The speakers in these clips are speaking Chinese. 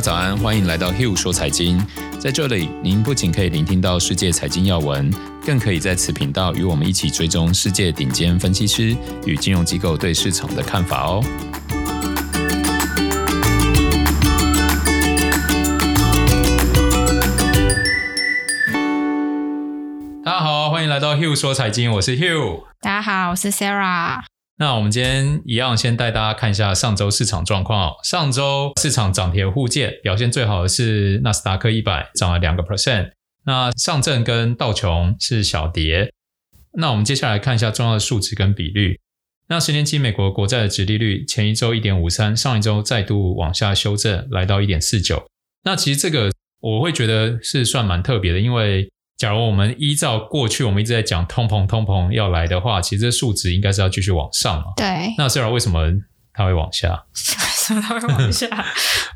早安，欢迎来到 Hill 说财经。在这里，您不仅可以聆听到世界财经要闻，更可以在此频道与我们一起追踪世界顶尖分析师与金融机构对市场的看法哦。大家好，欢迎来到 Hill 说财经，我是 Hill。大家好，我是 Sarah。那我们今天一样，先带大家看一下上周市场状况。上周市场涨跌互见，表现最好的是纳斯达克一百，涨了两个 percent。那上证跟道琼是小跌。那我们接下来看一下重要的数值跟比率。那十年期美国国债的殖利率前一周一点五三，上一周再度往下修正，来到一点四九。那其实这个我会觉得是算蛮特别的，因为假如我们依照过去我们一直在讲通膨，通膨要来的话，其实这数值应该是要继续往上嘛。对。那 Sarah 为什么它会往下？为什么它会往下？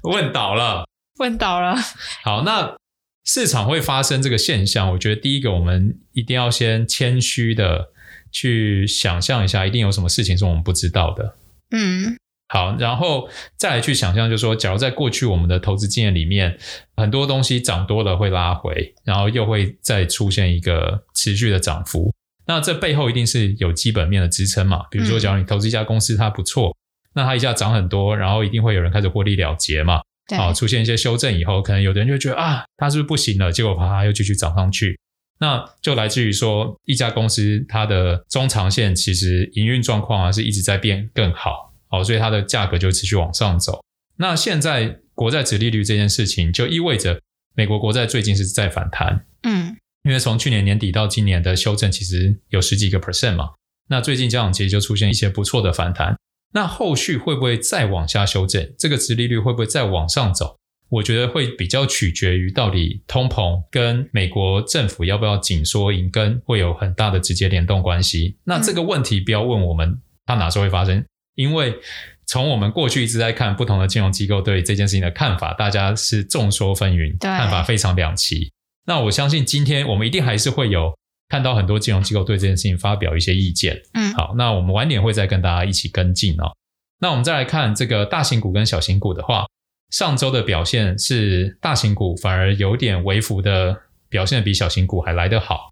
问倒了。问倒了。好，那市场会发生这个现象，我觉得第一个我们一定要先谦虚的去想象一下，一定有什么事情是我们不知道的。嗯。好，然后再来去想象，就是说，假如在过去我们的投资经验里面，很多东西涨多了会拉回，然后又会再出现一个持续的涨幅，那这背后一定是有基本面的支撑嘛？比如说，假如你投资一家公司它不错，嗯、那它一下涨很多，然后一定会有人开始获利了结嘛？好，出现一些修正以后，可能有的人就觉得啊，它是不是不行了？结果啪啪又继续涨上去，那就来自于说一家公司它的中长线其实营运状况啊是一直在变更好。好，所以它的价格就持续往上走。那现在国债殖利率这件事情，就意味着美国国债最近是在反弹。嗯，因为从去年年底到今年的修正，其实有十几个 percent 嘛。那最近这样其实就出现一些不错的反弹。那后续会不会再往下修正？这个殖利率会不会再往上走？我觉得会比较取决于到底通膨跟美国政府要不要紧缩银根，会有很大的直接联动关系。那这个问题不要问我们，它哪时候会发生？因为从我们过去一直在看不同的金融机构对这件事情的看法，大家是众说纷纭，看法非常两极。那我相信今天我们一定还是会有看到很多金融机构对这件事情发表一些意见。嗯，好，那我们晚点会再跟大家一起跟进哦。那我们再来看这个大型股跟小型股的话，上周的表现是大型股反而有点微幅的表现比小型股还来得好。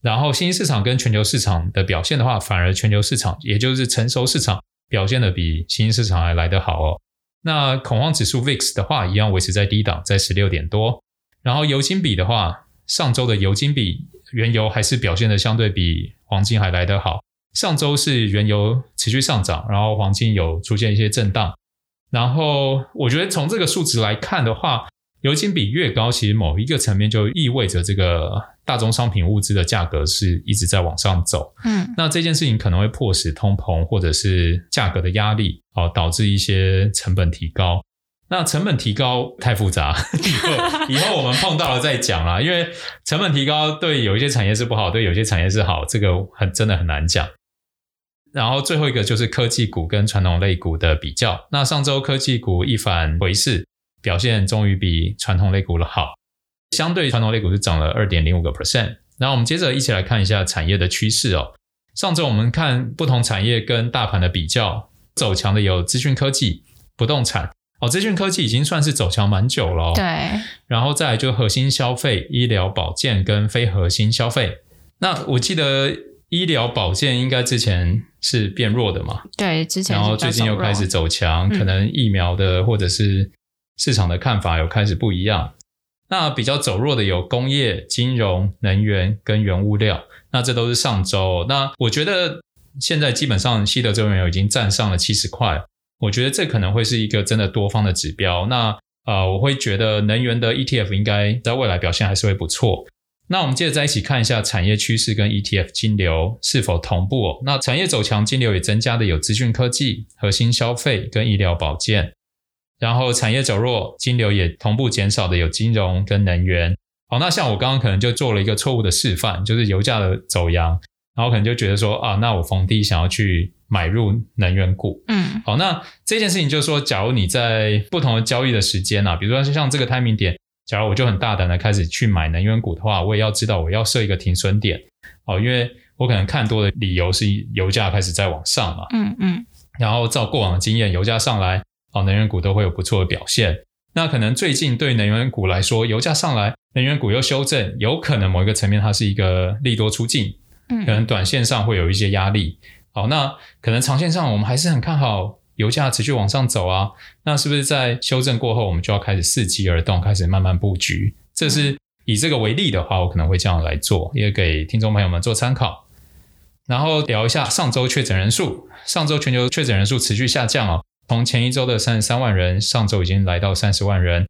然后新兴市场跟全球市场的表现的话，反而全球市场也就是成熟市场。表现的比新兴市场还来得好哦。那恐慌指数 VIX 的话，一样维持在低档，在十六点多。然后油金比的话，上周的油金比原油还是表现的相对比黄金还来得好。上周是原油持续上涨，然后黄金有出现一些震荡。然后我觉得从这个数值来看的话，油金比越高，其实某一个层面就意味着这个大宗商品物资的价格是一直在往上走。嗯，那这件事情可能会迫使通膨或者是价格的压力，哦，导致一些成本提高。那成本提高太复杂，以后以后我们碰到了再讲啦。因为成本提高对有一些产业是不好，对有些产业是好，这个很真的很难讲。然后最后一个就是科技股跟传统类股的比较。那上周科技股一反回势。表现终于比传统类股了好，相对传统类股是涨了二点零五个 percent。然后我们接着一起来看一下产业的趋势哦。上周我们看不同产业跟大盘的比较，走强的有资讯科技、不动产哦。资讯科技已经算是走强蛮久了哦。对。然后再来就核心消费、医疗保健跟非核心消费。那我记得医疗保健应该之前是变弱的嘛？对，之前。然后最近又开始走强，可能疫苗的或者是。市场的看法有开始不一样，那比较走弱的有工业、金融、能源跟原物料，那这都是上周。那我觉得现在基本上西德州原油已经站上了七十块，我觉得这可能会是一个真的多方的指标。那呃，我会觉得能源的 ETF 应该在未来表现还是会不错。那我们接着再一起看一下产业趋势跟 ETF 金流是否同步。那产业走强，金流也增加的有资讯科技、核心消费跟医疗保健。然后产业走弱，金流也同步减少的有金融跟能源。好，那像我刚刚可能就做了一个错误的示范，就是油价的走扬，然后可能就觉得说啊，那我逢低想要去买入能源股。嗯，好，那这件事情就是说，假如你在不同的交易的时间啊，比如说像这个 timing 点，假如我就很大胆的开始去买能源股的话，我也要知道我要设一个停损点。好，因为我可能看多的理由是油价开始在往上嘛。嗯嗯。然后照过往的经验，油价上来。哦，能源股都会有不错的表现。那可能最近对能源股来说，油价上来，能源股又修正，有可能某一个层面它是一个利多出尽，嗯，可能短线上会有一些压力。好，那可能长线上我们还是很看好油价持续往上走啊。那是不是在修正过后，我们就要开始伺机而动，开始慢慢布局？这是以这个为例的话，我可能会这样来做，也给听众朋友们做参考。然后聊一下上周确诊人数，上周全球确诊人数持续下降哦。从前一周的三十三万人，上周已经来到三十万人。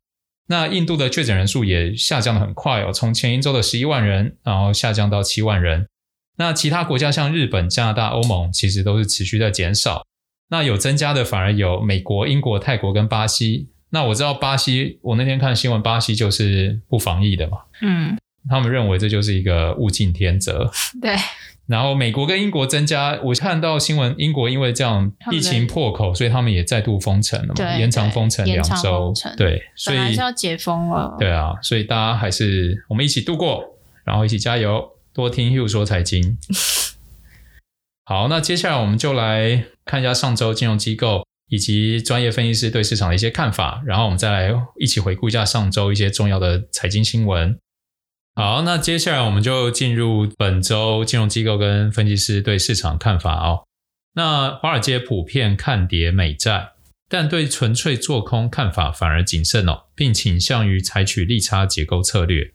那印度的确诊人数也下降的很快哦，从前一周的十一万人，然后下降到七万人。那其他国家像日本、加拿大、欧盟，其实都是持续在减少。那有增加的反而有美国、英国、泰国跟巴西。那我知道巴西，我那天看新闻，巴西就是不防疫的嘛。嗯，他们认为这就是一个物竞天择。对。然后美国跟英国增加，我看到新闻，英国因为这样疫情破口，所以他们也再度封城了嘛，延长封城两周。对，所以还是要解封了。对啊，所以大家还是我们一起度过，然后一起加油，多听 Hugh 说财经。好，那接下来我们就来看一下上周金融机构以及专业分析师对市场的一些看法，然后我们再来一起回顾一下上周一些重要的财经新闻。好，那接下来我们就进入本周金融机构跟分析师对市场看法哦。那华尔街普遍看跌美债，但对纯粹做空看法反而谨慎哦，并倾向于采取利差结构策略。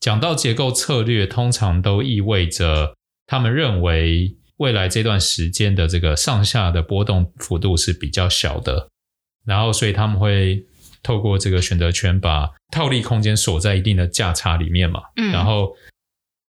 讲到结构策略，通常都意味着他们认为未来这段时间的这个上下的波动幅度是比较小的，然后所以他们会。透过这个选择权把套利空间锁在一定的价差里面嘛，嗯，然后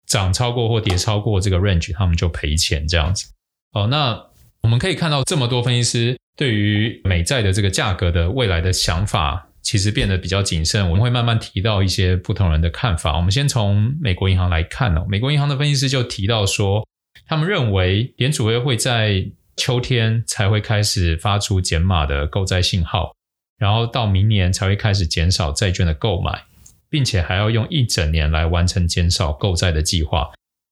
涨超过或跌超过这个 range，他们就赔钱这样子。哦，那我们可以看到这么多分析师对于美债的这个价格的未来的想法，其实变得比较谨慎。我们会慢慢提到一些不同人的看法。我们先从美国银行来看哦，美国银行的分析师就提到说，他们认为联储会会在秋天才会开始发出减码的购债信号。然后到明年才会开始减少债券的购买，并且还要用一整年来完成减少购债的计划。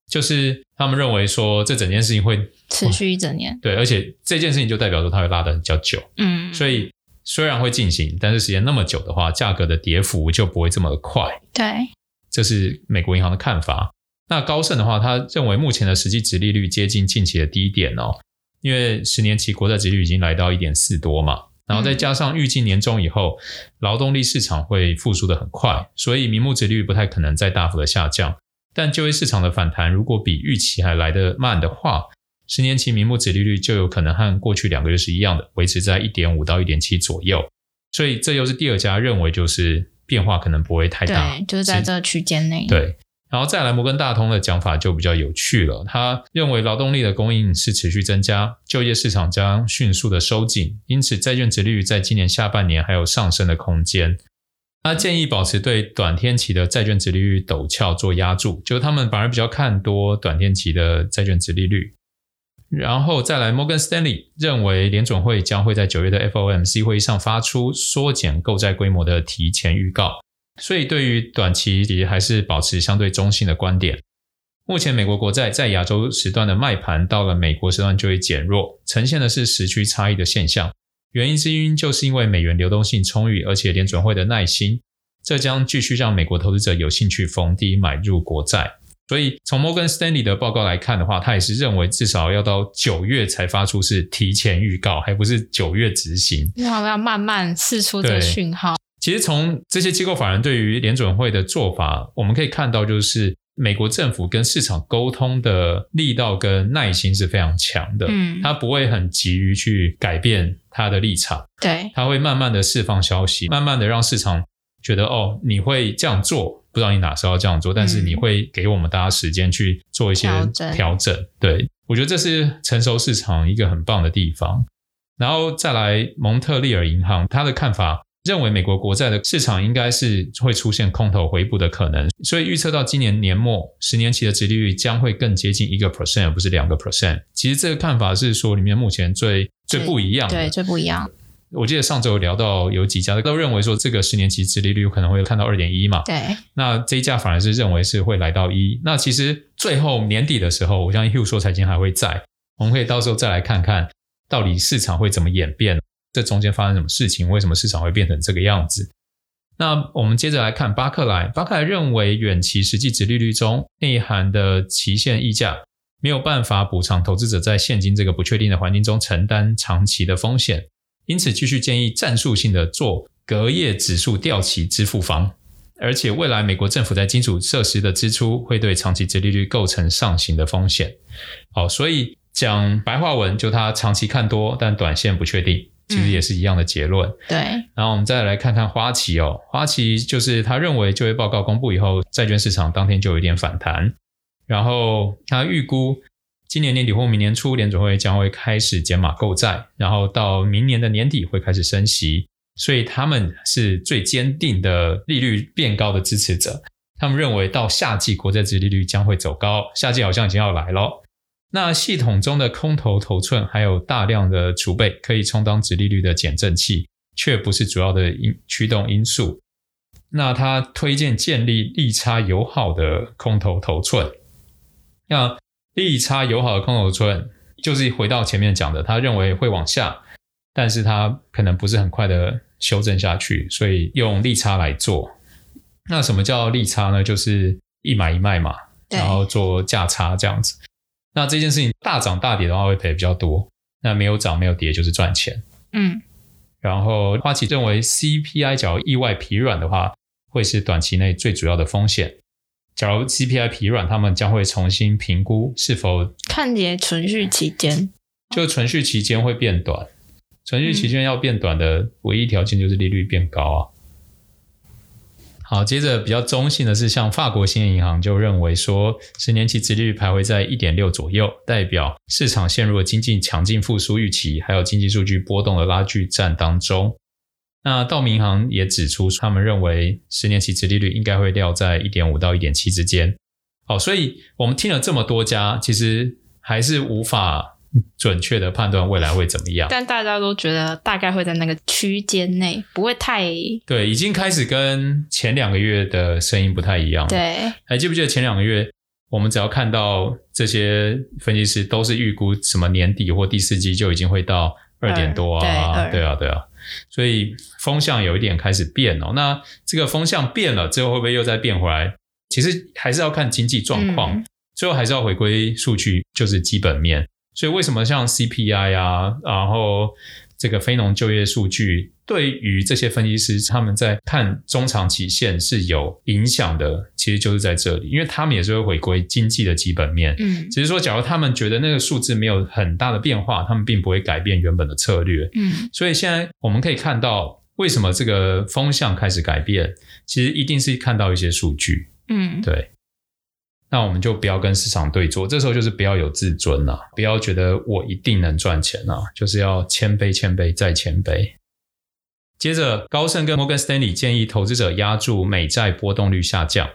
就是他们认为说，这整件事情会持续一整年。对，而且这件事情就代表说它会拉得比较久。嗯，所以虽然会进行，但是时间那么久的话，价格的跌幅就不会这么的快。对，这是美国银行的看法。那高盛的话，他认为目前的实际值利率接近近期的低点哦，因为十年期国债殖利率已经来到一点四多嘛。然后再加上预计年中以后，劳动力市场会复苏的很快，所以名目值利率不太可能再大幅的下降。但就业市场的反弹如果比预期还来得慢的话，十年期名目值利率就有可能和过去两个月是一样的，维持在一点五到一点七左右。所以这又是第二家认为就是变化可能不会太大，对，就是在这个区间内。对。然后再来，摩根大通的讲法就比较有趣了。他认为劳动力的供应是持续增加，就业市场将迅速的收紧，因此债券殖利率在今年下半年还有上升的空间。他建议保持对短天期的债券殖利率陡峭做压住，就是他们反而比较看多短天期的债券殖利率。然后再来，摩根斯丹利认为联准会将会在九月的 FOMC 会议上发出缩减购债规模的提前预告。所以，对于短期其实还是保持相对中性的观点。目前，美国国债在亚洲时段的卖盘到了美国时段就会减弱，呈现的是时区差异的现象。原因之一就是因为美元流动性充裕，而且联准会的耐心，这将继续让美国投资者有兴趣逢低买入国债。所以，从摩根斯丹利的报告来看的话，他也是认为至少要到九月才发出是提前预告，还不是九月执行，要要慢慢释出这个讯号。其实从这些机构法人对于联准会的做法，我们可以看到，就是美国政府跟市场沟通的力道跟耐心是非常强的。嗯，他不会很急于去改变他的立场。对，他会慢慢的释放消息，慢慢的让市场觉得哦，你会这样做，不知道你哪时候要这样做，但是你会给我们大家时间去做一些调整。调整。对，我觉得这是成熟市场一个很棒的地方。然后再来，蒙特利尔银行他的看法。认为美国国债的市场应该是会出现空头回补的可能，所以预测到今年年末十年期的殖利率将会更接近一个 percent，而不是两个 percent。其实这个看法是说里面目前最最不一样的，对，最不一样。我记得上周有聊到有几家都认为说这个十年期殖利率可能会看到二点一嘛，对。那这一家反而是认为是会来到一。那其实最后年底的时候，我相信 Hugh 说财经还会在，我们可以到时候再来看看到底市场会怎么演变。这中间发生什么事情？为什么市场会变成这个样子？那我们接着来看巴克莱，巴克莱认为远期实际殖利率中内含的期限溢价没有办法补偿投资者在现今这个不确定的环境中承担长期的风险，因此继续建议战术性的做隔夜指数掉期支付方，而且未来美国政府在基础设施的支出会对长期殖利率构成上行的风险。好，所以讲白话文就他长期看多，但短线不确定。其实也是一样的结论。嗯、对，然后我们再来看看花旗哦，花旗就是他认为就业报告公布以后，债券市场当天就有一点反弹，然后他预估今年年底或明年初联准会将会开始减码购债，然后到明年的年底会开始升息，所以他们是最坚定的利率变高的支持者。他们认为到夏季国债殖利率将会走高，夏季好像已经要来了。那系统中的空头头寸还有大量的储备，可以充当殖利率的减震器，却不是主要的因驱动因素。那他推荐建立利差友好的空头头寸。那利差友好的空头头寸，就是回到前面讲的，他认为会往下，但是他可能不是很快的修正下去，所以用利差来做。那什么叫利差呢？就是一买一卖嘛，然后做价差这样子。那这件事情大涨大跌的话会赔比较多，那没有涨没有跌就是赚钱。嗯，然后花旗认为 CPI 假如意外疲软的话，会是短期内最主要的风险。假如 CPI 疲软，他们将会重新评估是否看跌存续期间，就存续期间会变短。存续期间要变短的唯一条件就是利率变高啊。好，接着比较中性的是，像法国兴业银行就认为说，十年期殖利率徘徊在一点六左右，代表市场陷入了经济强劲复苏预期，还有经济数据波动的拉锯战当中。那道明银行也指出，他们认为十年期殖利率应该会撂在一点五到一点七之间。好，所以我们听了这么多家，其实还是无法。准确的判断未来会怎么样，但大家都觉得大概会在那个区间内，不会太。对，已经开始跟前两个月的声音不太一样了。对，还记不记得前两个月，我们只要看到这些分析师都是预估什么年底或第四季就已经会到二点多啊，对，对啊，对啊，所以风向有一点开始变哦。那这个风向变了之后，会不会又再变回来？其实还是要看经济状况，嗯、最后还是要回归数据，就是基本面。所以为什么像 CPI 啊，然后这个非农就业数据，对于这些分析师他们在看中长期线是有影响的，其实就是在这里，因为他们也是会回归经济的基本面。嗯，只是说，假如他们觉得那个数字没有很大的变化，他们并不会改变原本的策略。嗯，所以现在我们可以看到，为什么这个风向开始改变，其实一定是看到一些数据。嗯，对。那我们就不要跟市场对坐，这时候就是不要有自尊了，不要觉得我一定能赚钱了，就是要谦卑、谦卑再谦卑。接着，高盛跟摩根斯丹利建议投资者压住美债波动率下降。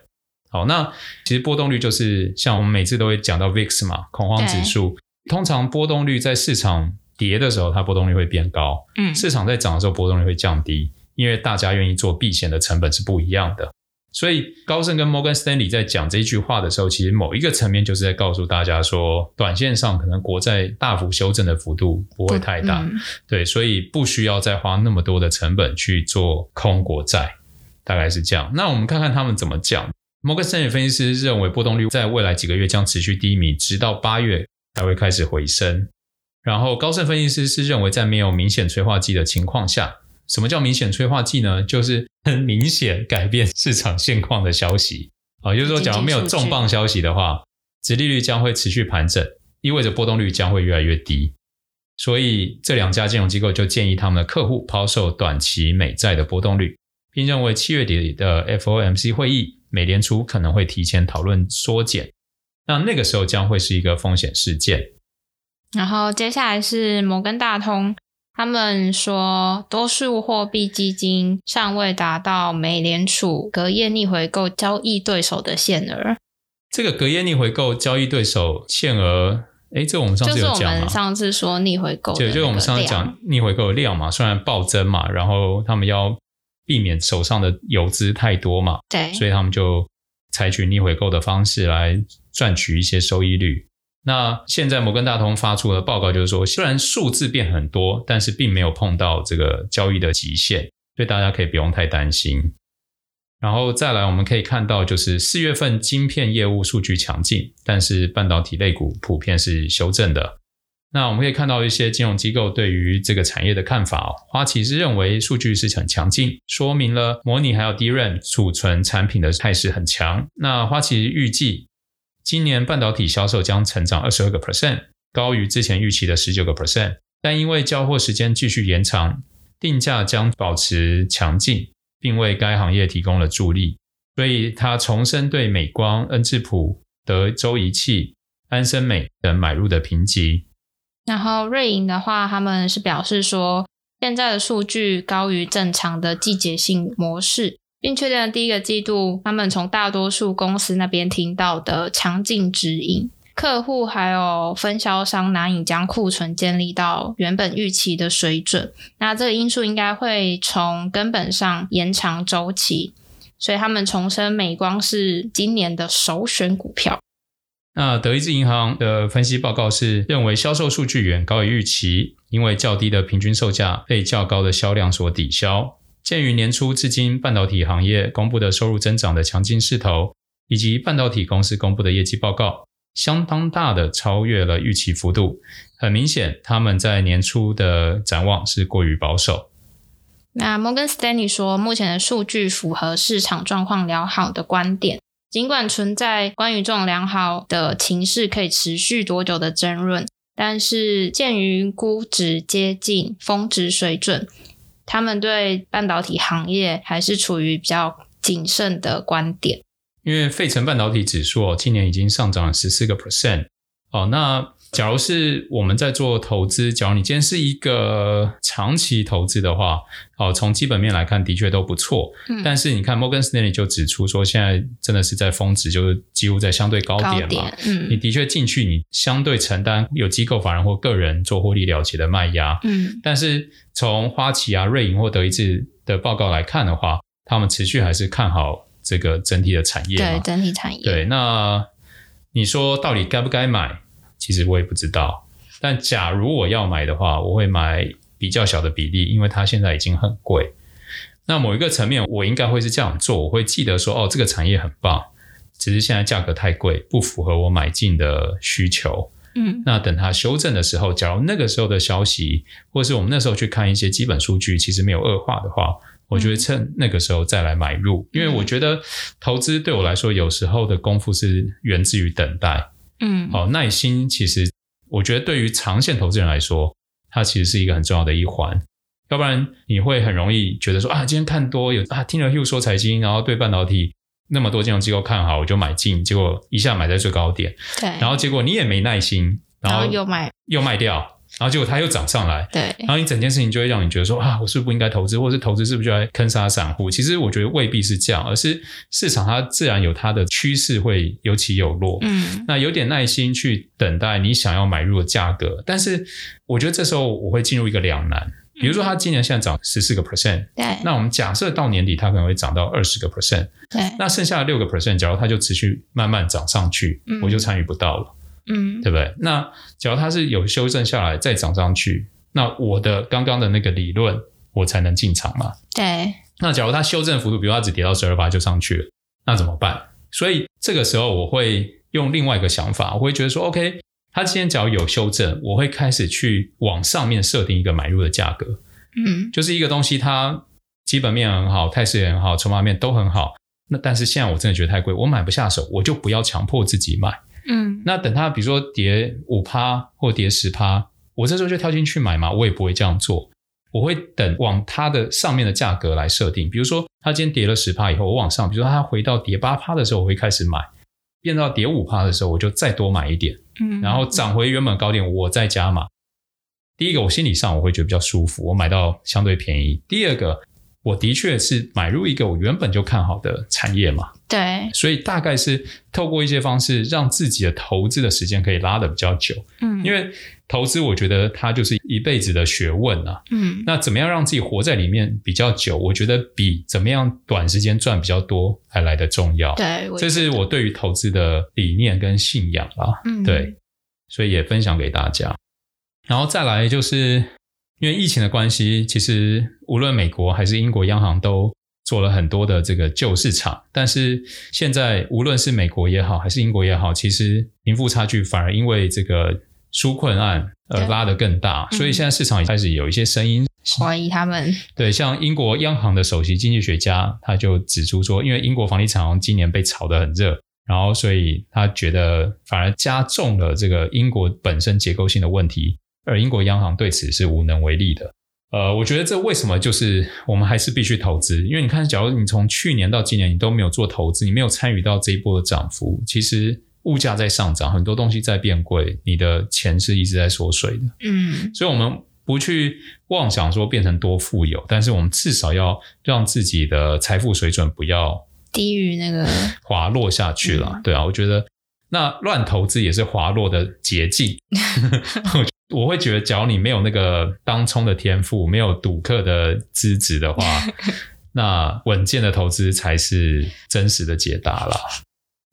好，那其实波动率就是像我们每次都会讲到 VIX 嘛，恐慌指数。通常波动率在市场跌的时候，它波动率会变高；嗯，市场在涨的时候，波动率会降低，因为大家愿意做避险的成本是不一样的。所以高盛跟摩根斯丹利在讲这句话的时候，其实某一个层面就是在告诉大家说，短线上可能国债大幅修正的幅度不会太大，嗯、对，所以不需要再花那么多的成本去做空国债，大概是这样。那我们看看他们怎么讲。摩根斯丹利分析师认为波动率在未来几个月将持续低迷，直到八月才会开始回升。然后高盛分析师是认为在没有明显催化剂的情况下。什么叫明显催化剂呢？就是很明显改变市场现况的消息啊，也就是说，假如没有重磅消息的话，殖利率将会持续盘整，意味着波动率将会越来越低。所以，这两家金融机构就建议他们的客户抛售短期美债的波动率，并认为七月底的 FOMC 会议，美联储可能会提前讨论缩减，那那个时候将会是一个风险事件。然后接下来是摩根大通。他们说，多数货币基金尚未达到美联储隔夜逆回购交易对手的限额。这个隔夜逆回购交易对手限额，哎，这个我们上次有讲吗？就是我们上次说逆回购，对，就是我们上次讲逆回购的量嘛，虽然暴增嘛，然后他们要避免手上的游资太多嘛，对，所以他们就采取逆回购的方式来赚取一些收益率。那现在摩根大通发出的报告就是说，虽然数字变很多，但是并没有碰到这个交易的极限，所以大家可以不用太担心。然后再来，我们可以看到，就是四月份晶片业务数据强劲，但是半导体类股普遍是修正的。那我们可以看到一些金融机构对于这个产业的看法哦，花旗是认为数据是很强劲，说明了模拟还有 DRAM 储存产品的态势很强。那花旗预计今年半导体销售将成长二十二个 percent，高于之前预期的十九个 percent，但因为交货时间继续延长，定价将保持强劲。并为该行业提供了助力，所以他重申对美光、恩智浦、德州仪器、安森美等买入的评级。然后瑞银的话，他们是表示说，现在的数据高于正常的季节性模式，并确认了第一个季度他们从大多数公司那边听到的强劲指引。客户还有分销商难以将库存建立到原本预期的水准，那这个因素应该会从根本上延长周期，所以他们重申美光是今年的首选股票。那德意志银行的分析报告是认为销售数据远高于预期，因为较低的平均售价被较高的销量所抵消。鉴于年初至今半导体行业公布的收入增长的强劲势头，以及半导体公司公布的业绩报告。相当大的超越了预期幅度，很明显，他们在年初的展望是过于保守。那摩根斯丹利说，目前的数据符合市场状况良好的观点，尽管存在关于这种良好的情势可以持续多久的争论，但是鉴于估值接近峰值水准，他们对半导体行业还是处于比较谨慎的观点。因为费城半导体指数，今年已经上涨了十四个 percent 哦。那假如是我们在做投资，假如你今天是一个长期投资的话，哦，从基本面来看，的确都不错。嗯。但是你看，摩根斯丹利就指出说，现在真的是在峰值，就是几乎在相对高点嘛。点。嗯。你的确进去，你相对承担有机构法人或个人做获利了结的卖压。嗯。但是从花旗啊、瑞银或德意志的报告来看的话，他们持续还是看好。这个整体的产业，对整体产业，对，那你说到底该不该买？其实我也不知道。但假如我要买的话，我会买比较小的比例，因为它现在已经很贵。那某一个层面，我应该会是这样做，我会记得说，哦，这个产业很棒，只是现在价格太贵，不符合我买进的需求。嗯，那等它修正的时候，假如那个时候的消息，或是我们那时候去看一些基本数据，其实没有恶化的话。我就会趁那个时候再来买入，嗯，因为我觉得投资对我来说，有时候的功夫是源自于等待。嗯，好，耐心其实我觉得对于长线投资人来说，它其实是一个很重要的一环。要不然你会很容易觉得说啊，今天看多有啊，听了 Hugh 说财经，然后对半导体那么多金融机构看好，我就买进，结果一下买在最高点，对，然后结果你也没耐心，然后，然后又卖又卖掉。然后结果它又涨上来，对，然后你整件事情就会让你觉得说啊，我是不是不应该投资，或者是投资是不是就来坑杀散户？其实我觉得未必是这样，而是市场它自然有它的趋势，会有起有落。嗯，那有点耐心去等待你想要买入的价格，但是我觉得这时候我会进入一个两难。比如说它今年现在涨十四个 percent，对，那我们假设到年底它可能会涨到二十个 percent，对，那剩下的六个 percent，假如它就持续慢慢涨上去，嗯，我就参与不到了。嗯，对不对？那假如它是有修正下来再涨上去，那我的刚刚的那个理论，我才能进场嘛？对。那假如它修正幅度，比如它只跌到十二八就上去了，那怎么办？所以这个时候我会用另外一个想法，我会觉得说，OK，它今天只要有修正，我会开始去往上面设定一个买入的价格。嗯，就是一个东西，它基本面很好，态势也很好，筹码面都很好。那但是现在我真的觉得太贵，我买不下手，我就不要强迫自己买。嗯，那等它比如说跌五趴或跌十趴，我这时候就跳进去买嘛，我也不会这样做，我会等往它的上面的价格来设定。比如说它今天跌了十趴以后，我往上，比如说它回到跌八趴的时候，我会开始买；变到跌五趴的时候，我就再多买一点。嗯，然后涨回原本高点，我再加码。第一个，我心理上我会觉得比较舒服，我买到相对便宜。第二个，我的确是买入一个我原本就看好的产业嘛。对，所以大概是透过一些方式，让自己的投资的时间可以拉得比较久。嗯，因为投资，我觉得它就是一辈子的学问啊。嗯，那怎么样让自己活在里面比较久？我觉得比怎么样短时间赚比较多还来得重要。对，这是我对于投资的理念跟信仰啊。嗯，对，所以也分享给大家。然后再来就是因为疫情的关系，其实无论美国还是英国央行都。做了很多的这个救市场，但是现在无论是美国也好，还是英国也好，其实贫富差距反而因为这个纾困案而拉得更大，所以现在市场也开始有一些声音怀疑他们。对，像英国央行的首席经济学家他就指出说，因为英国房地产今年被炒得很热，然后所以他觉得反而加重了这个英国本身结构性的问题，而英国央行对此是无能为力的。呃，我觉得这为什么就是我们还是必须投资？因为你看，假如你从去年到今年你都没有做投资，你没有参与到这一波的涨幅，其实物价在上涨，很多东西在变贵，你的钱是一直在缩水的。嗯，所以我们不去妄想说变成多富有，但是我们至少要让自己的财富水准不要低于那个 滑落下去了。嗯、对啊，我觉得那乱投资也是滑落的捷径。我会觉得，只要你没有那个当冲的天赋，没有赌客的资质的话，那稳健的投资才是真实的解答啦。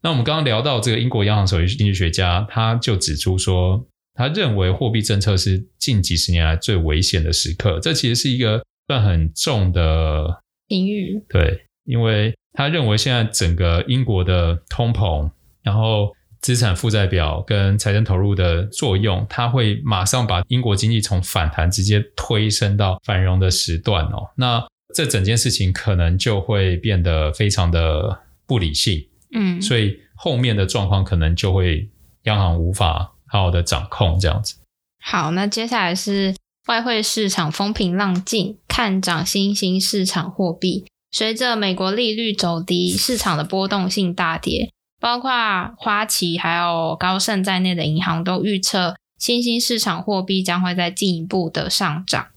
那我们刚刚聊到这个英国央行首席经济学家，他就指出说，他认为货币政策是近几十年来最危险的时刻。这其实是一个算很重的隐喻，对，因为他认为现在整个英国的通膨，然后。资产负债表跟财政投入的作用，它会马上把英国经济从反弹直接推升到繁荣的时段哦。那这整件事情可能就会变得非常的不理性，嗯，所以后面的状况可能就会央行无法好好的掌控这样子。好，那接下来是外汇市场风平浪静，看涨新兴市场货币。随着美国利率走低，市场的波动性大跌。包括花旗还有高盛在内的银行都预测，新兴市场货币将会再进一步的上涨。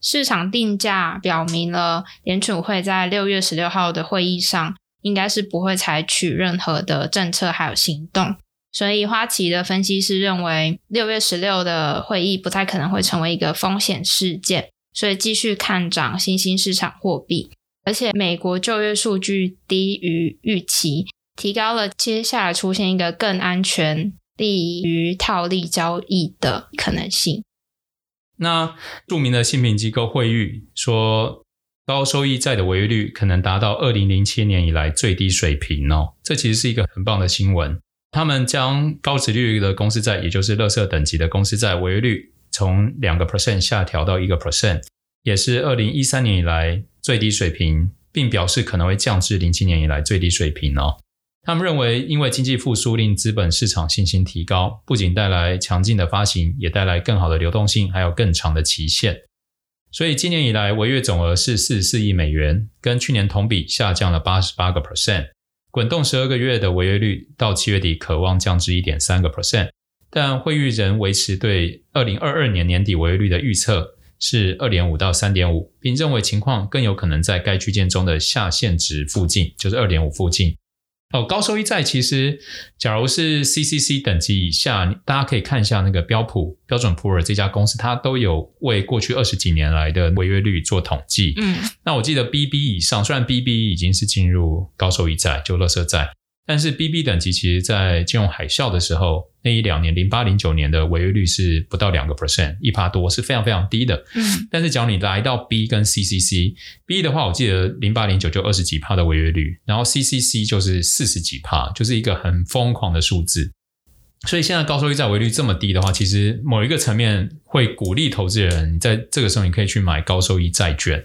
市场定价表明了，联储会在六月十六号的会议上，应该是不会采取任何的政策还有行动。所以，花旗的分析师认为，六月十六的会议不太可能会成为一个风险事件，所以继续看涨新兴市场货币。而且，美国就业数据低于预期。提高了接下来出现一个更安全、利于套利交易的可能性。那著名的信评机构惠誉说，高收益债的违约率可能达到二零零七年以来最低水平哦。这其实是一个很棒的新闻。他们将高殖利率的公司债，也就是垃圾等级的公司债违约率，从两个 percent 下调到一个 percent，也是二零一三年以来最低水平，并表示可能会降至零七年以来最低水平哦。他们认为，因为经济复苏令资本市场信心提高，不仅带来强劲的发行，也带来更好的流动性，还有更长的期限。所以今年以来，违约总额是四十四亿美元，跟去年同比下降了八十八个 percent。滚动十二个月的违约率到七月底可望降至一点三个 percent，但汇率仍维持对二零二二年年底违约率的预测是二点五到三点五，并认为情况更有可能在该区间中的下限值附近，就是二点五附近。哦，高收益债其实，假如是 CCC 等级以下，大家可以看一下那个标普标准普尔这家公司，它都有为过去二十几年来的违约率做统计。嗯，那我记得 BB 以上，虽然 BB 已经是进入高收益债，就垃圾债。但是 BB 等级其实，在金融海啸的时候，那一两年，零八零九年的违约率是不到两个 percent，一趴多，是非常非常低的。嗯，但是只要你来到 B 跟 CCC，B 的话，我记得零八零九就二十几趴的违约率，然后 CCC 就是四十几趴，就是一个很疯狂的数字。所以现在高收益债违约率这么低的话，其实某一个层面会鼓励投资人，在这个时候你可以去买高收益债券。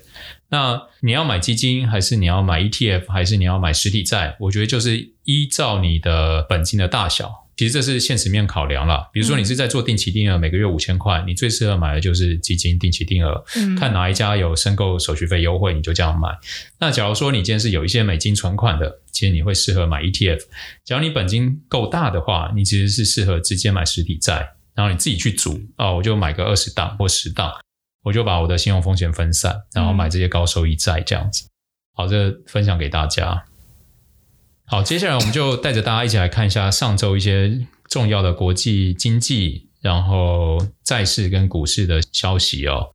那你要买基金，还是你要买 ETF，还是你要买实体债？我觉得就是依照你的本金的大小，其实这是现实面考量啦。比如说你是在做定期定额，每个月五千块，你最适合买的就是基金定期定额。嗯，看哪一家有申购手续费优惠，你就这样买。那假如说你今天是有一些美金存款的，其实你会适合买 ETF。假如你本金够大的话，你其实是适合直接买实体债，然后你自己去组哦，我就买个二十档或十档。我就把我的信用风险分散，然后买这些高收益债这样子。好，这个分享给大家。好，接下来我们就带着大家一起来看一下上周一些重要的国际经济，然后债市跟股市的消息哦。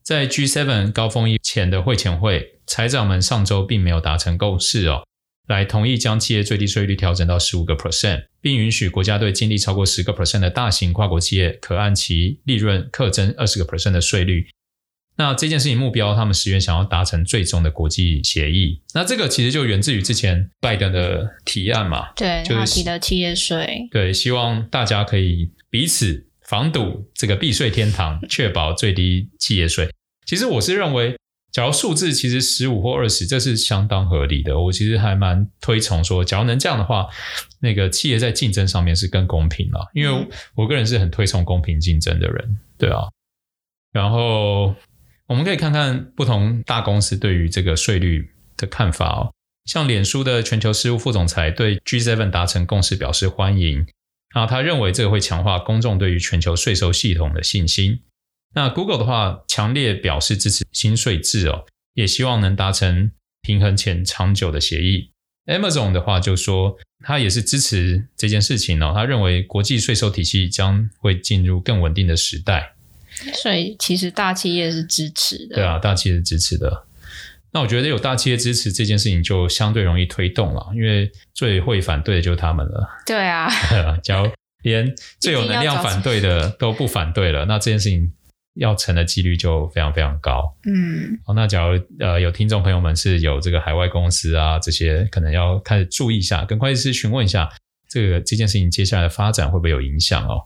在 G7 高峰前的会前会，财长们上周并没有达成共识哦。来同意将企业最低税率调整到十五个 percent，并允许国家对净利超过十个 percent 的大型跨国企业可按其利润课征二十个 percent 的税率。那这件事情目标，他们十元想要达成最终的国际协议。那这个其实就源自于之前拜登的提案嘛，对，就是他提的企业税，对，希望大家可以彼此防堵这个避税天堂，确保最低企业税。其实我是认为，假如数字其实十五或二十，这是相当合理的。我其实还蛮推崇说，假如能这样的话，那个企业在竞争上面是更公平了。因为我个人是很推崇公平竞争的人，对啊。然后。我们可以看看不同大公司对于这个税率的看法哦。像脸书的全球事务副总裁对 G7 达成共识表示欢迎，啊，他认为这个会强化公众对于全球税收系统的信心。那 Google 的话，强烈表示支持新税制哦，也希望能达成平衡且长久的协议。Amazon 的话就说，他也是支持这件事情哦，他认为国际税收体系将会进入更稳定的时代。所以其实大企业是支持的，对啊，大企业是支持的。那我觉得有大企业支持这件事情就相对容易推动了，因为最会反对的就是他们了。对啊，假如连最有能量反对的都不反对了，那这件事情要成的几率就非常非常高。嗯，好，那假如呃有听众朋友们是有这个海外公司啊，这些可能要开始注意一下，跟会计师询问一下，这个这件事情接下来的发展会不会有影响哦。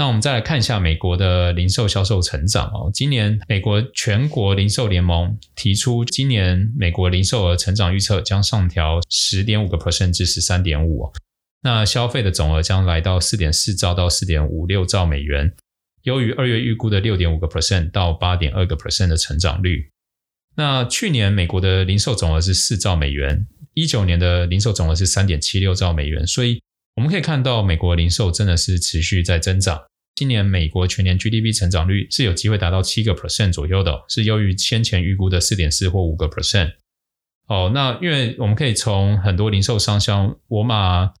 那我们再来看一下美国的零售销售成长哦。今年美国全国零售联盟提出，今年美国零售额成长预测将上调十点五个 percent 至十三点五。那消费的总额将来到四点四兆到四点五六兆美元，优于二月预估的六点五个 percent 到八点二个 percent 的成长率。那去年美国的零售总额是四兆美元，一九年的零售总额是三点七六兆美元，所以我们可以看到美国零售真的是持续在增长。今年美国全年 GDP 成长率是有机会达到七个 percent 左右的，是优于先前预估的四点四或五个 percent。哦，那因为我们可以从很多零售商像沃尔玛、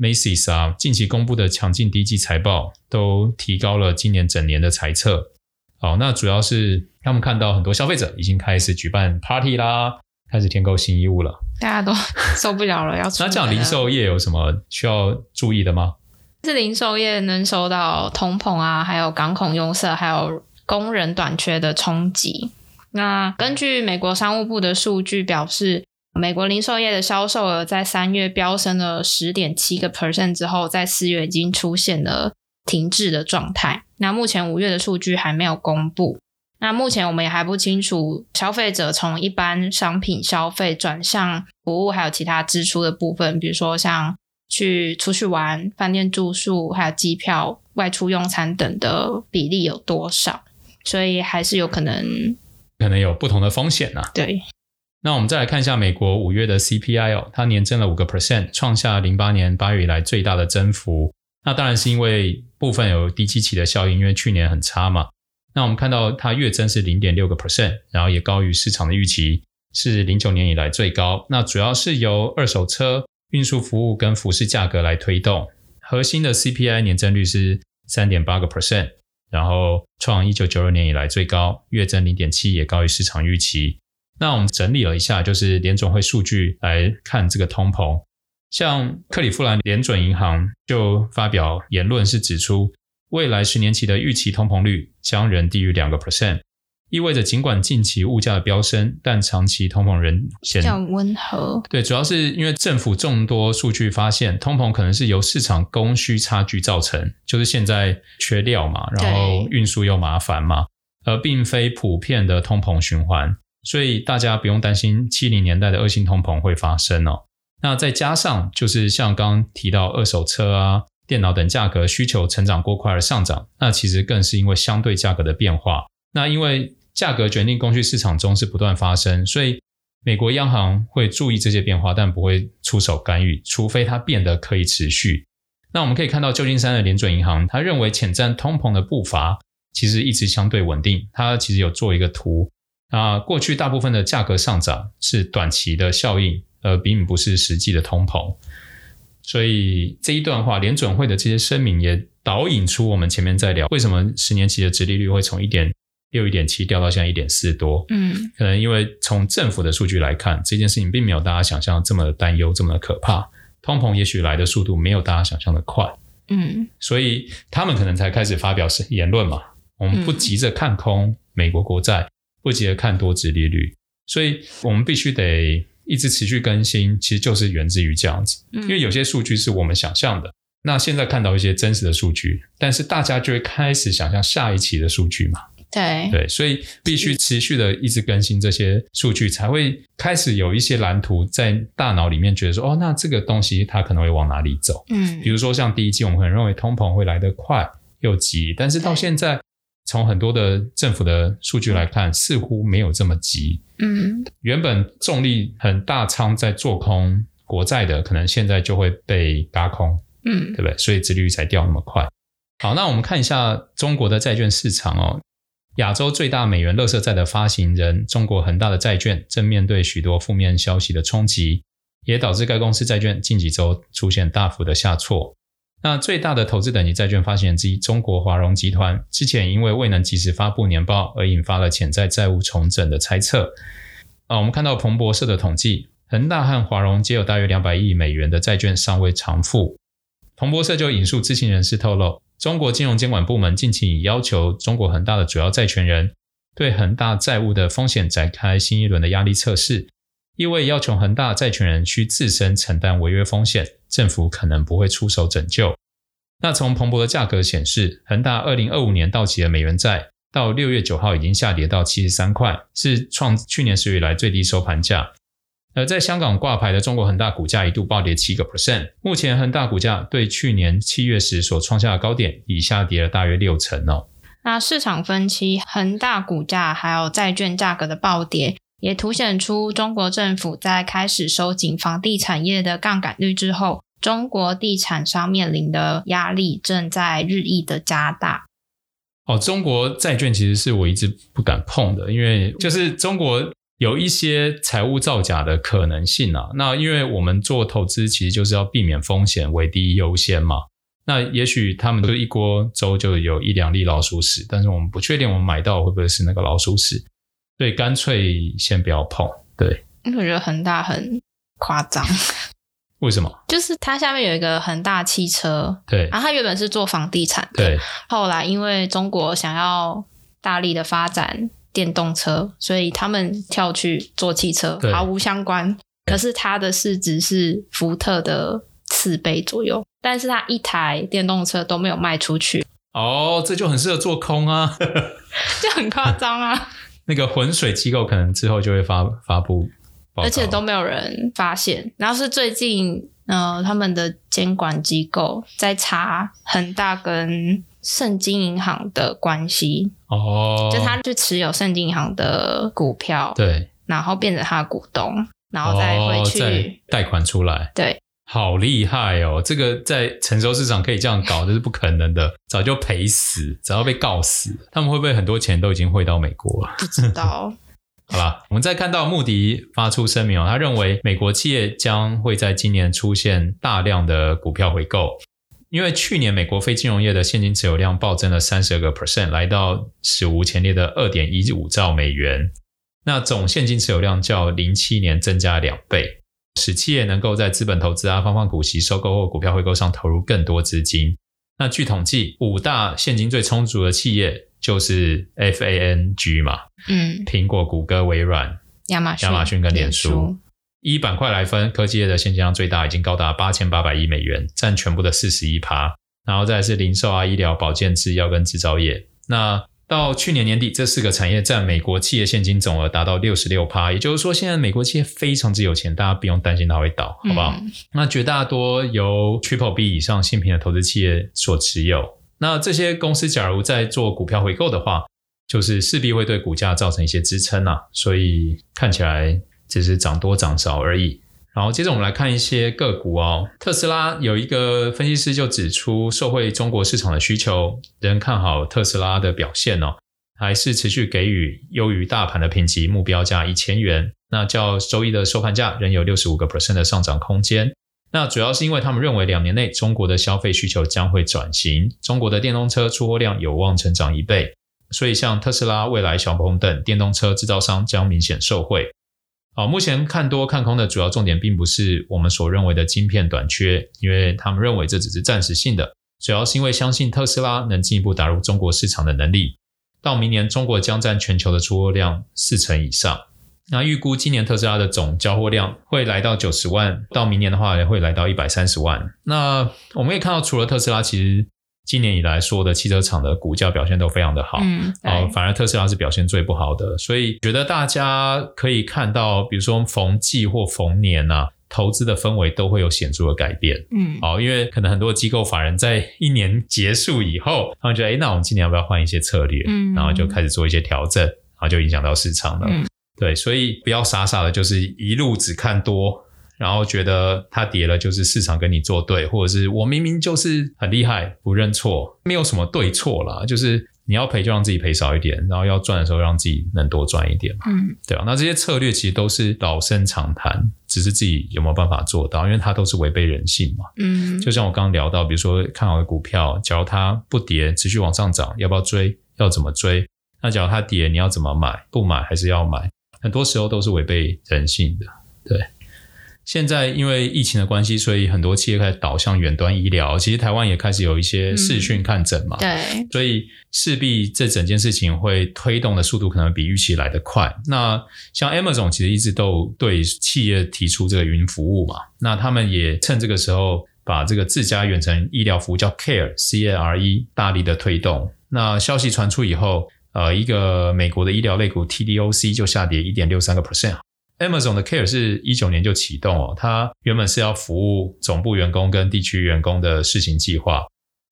Macy's 啊，近期公布的强劲第一季财报，都提高了今年整年的财测。好，那主要是他们看到很多消费者已经开始举办 party 啦，开始添购新衣物了，大家都受不了了，要出。那这样零售业有什么需要注意的吗？是零售业能受到通膨啊，还有港口壅塞，还有工人短缺的冲击。那根据美国商务部的数据表示，美国零售业的销售额在三月飙升了十点七个 percent 之后，在四月已经出现了停滞的状态。那目前五月的数据还没有公布。那目前我们也还不清楚，消费者从一般商品消费转向服务，还有其他支出的部分，比如说像。去出去玩、饭店住宿，还有机票、外出用餐等的比例有多少？所以还是有可能，可能有不同的风险呢、啊。对，那我们再来看一下美国五月的 CPI 哦，它年增了五个 percent，创下零八年八月以来最大的增幅。那当然是因为部分有低基期的效应，因为去年很差嘛。那我们看到它月增是零点六个 percent，然后也高于市场的预期，是零九年以来最高。那主要是由二手车。运输服务跟服饰价格来推动，核心的 CPI 年增率是三点八个 percent，然后创一九九二年以来最高，月增零点七，也高于市场预期。那我们整理了一下，就是联总会数据来看这个通膨，像克里夫兰联准银行就发表言论是指出，未来十年期的预期通膨率将仍低于两个 percent。意味着，尽管近期物价的飙升，但长期通膨仍显较温和。对，主要是因为政府众多数据发现，通膨可能是由市场供需差距造成，就是现在缺料嘛，然后运输又麻烦嘛，而并非普遍的通膨循环。所以大家不用担心七零年代的恶性通膨会发生哦。那再加上就是像刚刚提到二手车啊、电脑等价格需求成长过快而上涨，那其实更是因为相对价格的变化。那因为价格决定供需市场中是不断发生，所以美国央行会注意这些变化，但不会出手干预，除非它变得可以持续。那我们可以看到旧金山的联准银行，他认为潜在通膨的步伐其实一直相对稳定。他其实有做一个图，啊，过去大部分的价格上涨是短期的效应，而并不是实际的通膨。所以这一段话，联准会的这些声明也导引出我们前面在聊，为什么十年期的殖利率会从一点。六一点七掉到现在一点四多，嗯，可能因为从政府的数据来看，这件事情并没有大家想象这么的担忧，这么的可怕。通膨也许来的速度没有大家想象的快，嗯，所以他们可能才开始发表言论嘛。我们不急着看空美国国债，不急着看多值利率，所以我们必须得一直持续更新，其实就是源自于这样子。因为有些数据是我们想象的，那现在看到一些真实的数据，但是大家就会开始想象下一期的数据嘛。对对，所以必须持续的一直更新这些数据，才会开始有一些蓝图在大脑里面觉得说，哦，那这个东西它可能会往哪里走？嗯，比如说像第一季，我们可能认为通膨会来得快又急，但是到现在，从很多的政府的数据来看，似乎没有这么急。嗯，原本重力很大仓在做空国债的，可能现在就会被打空。嗯，对不对？所以殖利率才掉那么快。好，那我们看一下中国的债券市场哦。亚洲最大美元垃圾债的发行人中国恒大的债券正面对许多负面消息的冲击，也导致该公司债券近几周出现大幅的下挫。那最大的投资等级债券发行人之一中国华融集团之前因为未能及时发布年报而引发了潜在债务重整的猜测。啊，我们看到彭博社的统计，恒大和华融皆有大约两百亿美元的债券尚未偿付。彭博社就引述知情人士透露。中国金融监管部门近期已要求中国恒大的主要债权人对恒大债务的风险展开新一轮的压力测试，意味要求恒大债权人需自身承担违约风险，政府可能不会出手拯救。那从彭博的价格显示，恒大二零二五年到期的美元债到六月九号已经下跌到七十三块，是创去年十月以来最低收盘价。而在香港挂牌的中国恒大股价一度暴跌七个 percent，目前恒大股价对去年七月时所创下的高点已下跌了大约六成哦。那市场分析恒大股价还有债券价格的暴跌，也凸显出中国政府在开始收紧房地产业的杠杆率之后，中国地产商面临的压力正在日益的加大。哦，中国债券其实是我一直不敢碰的，因为就是中国。有一些财务造假的可能性啊，那因为我们做投资其实就是要避免风险为第一优先嘛。那也许他们就一锅粥就有一两粒老鼠屎，但是我们不确定我们买到会不会是那个老鼠屎，所以干脆先不要碰。对，因为我觉得恒大很夸张。为什么？就是它下面有一个恒大汽车，对，然后它原本是做房地产的，对，后来因为中国想要大力的发展。电动车，所以他们跳去做汽车，毫无相关。可是它的市值是福特的四倍左右，但是它一台电动车都没有卖出去。哦，这就很适合做空啊，就很夸张啊。那个浑水机构可能之后就会发发布，而且都没有人发现。然后是最近，呃，他们的监管机构在查恒大跟。盛京银行的关系哦，就他就持有盛京银行的股票，对，然后变成他的股东，然后再回去、哦、贷款出来，对，好厉害哦！这个在成熟市场可以这样搞，这是不可能的，早就赔死，早要被告死。他们会不会很多钱都已经汇到美国了？不知道。好吧，我们再看到穆迪发出声明哦，他认为美国企业将会在今年出现大量的股票回购。因为去年美国非金融业的现金持有量暴增了三十二个 percent，来到史无前例的二点一五兆美元。那总现金持有量较零七年增加两倍，使企业能够在资本投资啊、发放股息、收购或股票回购上投入更多资金。那据统计，五大现金最充足的企业就是 FANG 嘛，嗯，苹果、谷歌、微软、亚马逊、亚马逊跟脸书。依板块来分，科技业的现金量最大，已经高达八千八百亿美元，占全部的四十一趴。然后再来是零售啊、医疗、保健、制药跟制造业。那到去年年底，这四个产业占美国企业现金总额达到六十六趴。也就是说，现在美国企业非常之有钱，大家不用担心它会倒，好不好？嗯、那绝大多由 Triple B 以上新品的投资企业所持有。那这些公司假如在做股票回购的话，就是势必会对股价造成一些支撑啊。所以看起来。只是涨多涨少而已。然后接着我们来看一些个股哦。特斯拉有一个分析师就指出，受惠中国市场的需求，仍看好特斯拉的表现哦，还是持续给予优于大盘的评级，目标价一千元。那较周一的收盘价仍有六十五个 percent 的上涨空间。那主要是因为他们认为两年内中国的消费需求将会转型，中国的电动车出货量有望成长一倍，所以像特斯拉、蔚来、小鹏等电动车制造商将明显受惠。好，目前看多看空的主要重点，并不是我们所认为的晶片短缺，因为他们认为这只是暂时性的，主要是因为相信特斯拉能进一步打入中国市场的能力，到明年中国将占全球的出货量四成以上。那预估今年特斯拉的总交货量会来到九十万，到明年的话也会来到一百三十万。那我们可以看到，除了特斯拉，其实今年以来说的汽车厂的股价表现都非常的好，嗯，哦，反而特斯拉是表现最不好的。所以觉得大家可以看到，比如说逢季或逢年啊，投资的氛围都会有显著的改变，嗯，哦，因为可能很多机构法人在一年结束以后，他们觉得，诶，那我们今年要不要换一些策略？嗯，然后就开始做一些调整，然后就影响到市场了。嗯对，所以不要傻傻的，就是一路只看多，然后觉得它跌了就是市场跟你作对，或者是我明明就是很厉害，不认错，没有什么对错啦，就是你要赔就让自己赔少一点，然后要赚的时候让自己能多赚一点嘛。嗯，对啊，那这些策略其实都是老生常谈，只是自己有没有办法做到，因为它都是违背人性嘛。嗯，就像我刚刚聊到，比如说看好的股票，假如它不跌，持续往上涨，要不要追？要怎么追？那假如它跌，你要怎么买？不买还是要买？很多时候都是违背人性的，对。现在因为疫情的关系，所以很多企业开始导向远端医疗。其实台湾也开始有一些视讯看诊嘛，嗯、对。所以势必这整件事情会推动的速度可能比预期来得快。那像 Amazon 其实一直都对企业提出这个云服务嘛，那他们也趁这个时候把这个自家远程医疗服务叫 Care C A R E 大力的推动。那消息传出以后。呃，一个美国的医疗类股 TDOC 就下跌一点六三个 percent。Amazon 的 Care 是一九年就启动哦，它原本是要服务总部员工跟地区员工的试行计划。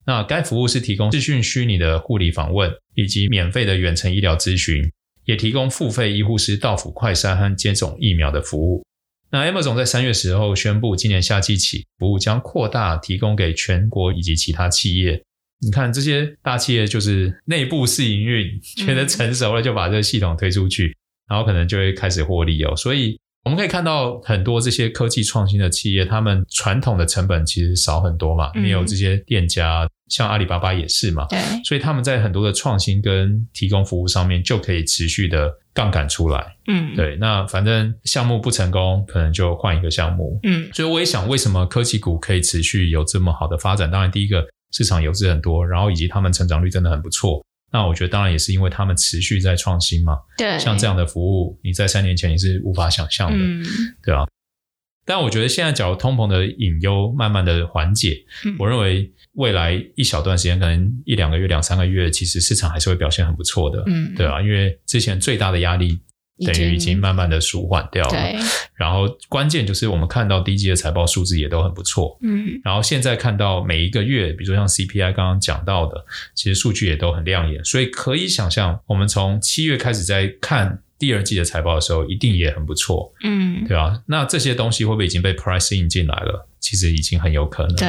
那该服务是提供视讯虚拟的护理访问，以及免费的远程医疗咨询，也提供付费医护师到府快筛和接种疫苗的服务。那 Amazon 在三月十号宣布，今年夏季起，服务将扩大提供给全国以及其他企业。你看这些大企业就是内部试营运，觉得成熟了就把这个系统推出去，嗯、然后可能就会开始获利哦。所以我们可以看到很多这些科技创新的企业，他们传统的成本其实少很多嘛，没有这些店家，嗯、像阿里巴巴也是嘛。对，所以他们在很多的创新跟提供服务上面就可以持续的杠杆出来。嗯，对。那反正项目不成功，可能就换一个项目。嗯，所以我也想，为什么科技股可以持续有这么好的发展？当然，第一个。市场游资很多，然后以及他们成长率真的很不错。那我觉得当然也是因为他们持续在创新嘛。对，像这样的服务，你在三年前你是无法想象的，嗯、对吧？但我觉得现在假如通膨的隐忧慢慢的缓解，嗯、我认为未来一小段时间，可能一两个月、两三个月，其实市场还是会表现很不错的，嗯，对啊，因为之前最大的压力。等于已经慢慢的舒缓掉了，对。然后关键就是我们看到第一季的财报数字也都很不错，嗯。然后现在看到每一个月，比如说像 CPI 刚刚讲到的，其实数据也都很亮眼，所以可以想象，我们从七月开始在看第二季的财报的时候，一定也很不错，嗯，对吧？那这些东西会不会已经被 price in 进来了？其实已经很有可能，对。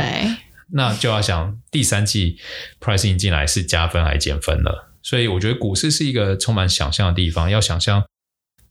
那就要想第三季 price in 进来是加分还是减分了？所以我觉得股市是一个充满想象的地方，要想象。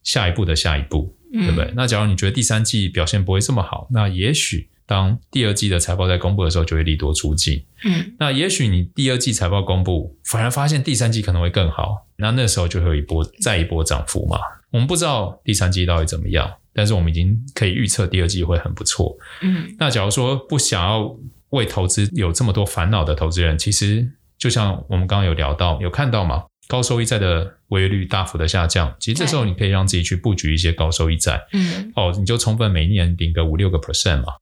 下一步的下一步，对不对？嗯、那假如你觉得第三季表现不会这么好，那也许当第二季的财报在公布的时候，就会利多出尽。嗯，那也许你第二季财报公布，反而发现第三季可能会更好，那那时候就会有一波再一波涨幅嘛。我们不知道第三季到底怎么样，但是我们已经可以预测第二季会很不错。嗯，那假如说不想要为投资有这么多烦恼的投资人，其实就像我们刚刚有聊到，有看到吗？高收益债的违约率大幅的下降，其实这时候你可以让自己去布局一些高收益债，嗯，哦，你就充分每一年领个五六个 percent 嘛，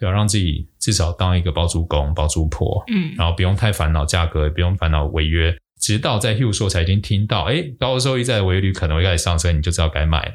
对吧？让自己至少当一个包租公、包租婆，嗯，然后不用太烦恼价格，也不用烦恼违约，直到在 Hugh 说才已经听到，哎，高收益债的违约率可能会开始上升，你就知道该买了。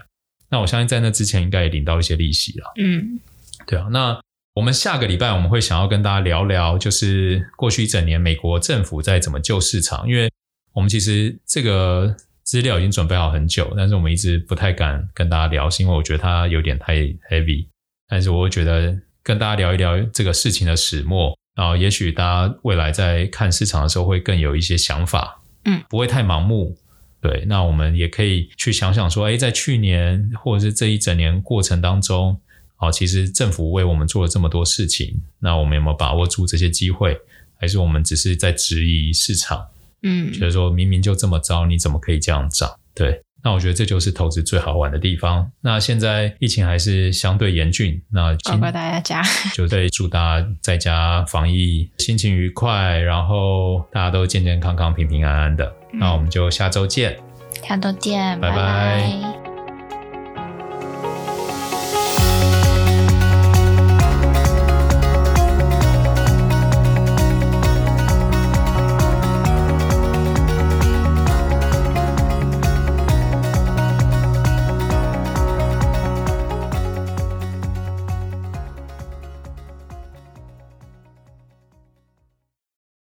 那我相信在那之前应该也领到一些利息了，嗯，对啊。那我们下个礼拜我们会想要跟大家聊聊，就是过去一整年美国政府在怎么救市场，因为。我们其实这个资料已经准备好很久，但是我们一直不太敢跟大家聊，是因为我觉得它有点太 heavy。但是我会觉得跟大家聊一聊这个事情的始末，然后也许大家未来在看市场的时候会更有一些想法，嗯，不会太盲目。对，那我们也可以去想想说，哎，在去年或者是这一整年过程当中，啊，其实政府为我们做了这么多事情，那我们有没有把握住这些机会，还是我们只是在质疑市场？嗯，觉得说明明就这么糟，你怎么可以这样涨？对，那我觉得这就是投资最好玩的地方。那现在疫情还是相对严峻，那乖乖待在家，就对，祝大家在家防疫心情愉快，然后大家都健健康康、平平安安的。嗯、那我们就下周见，下周见，拜拜。拜拜。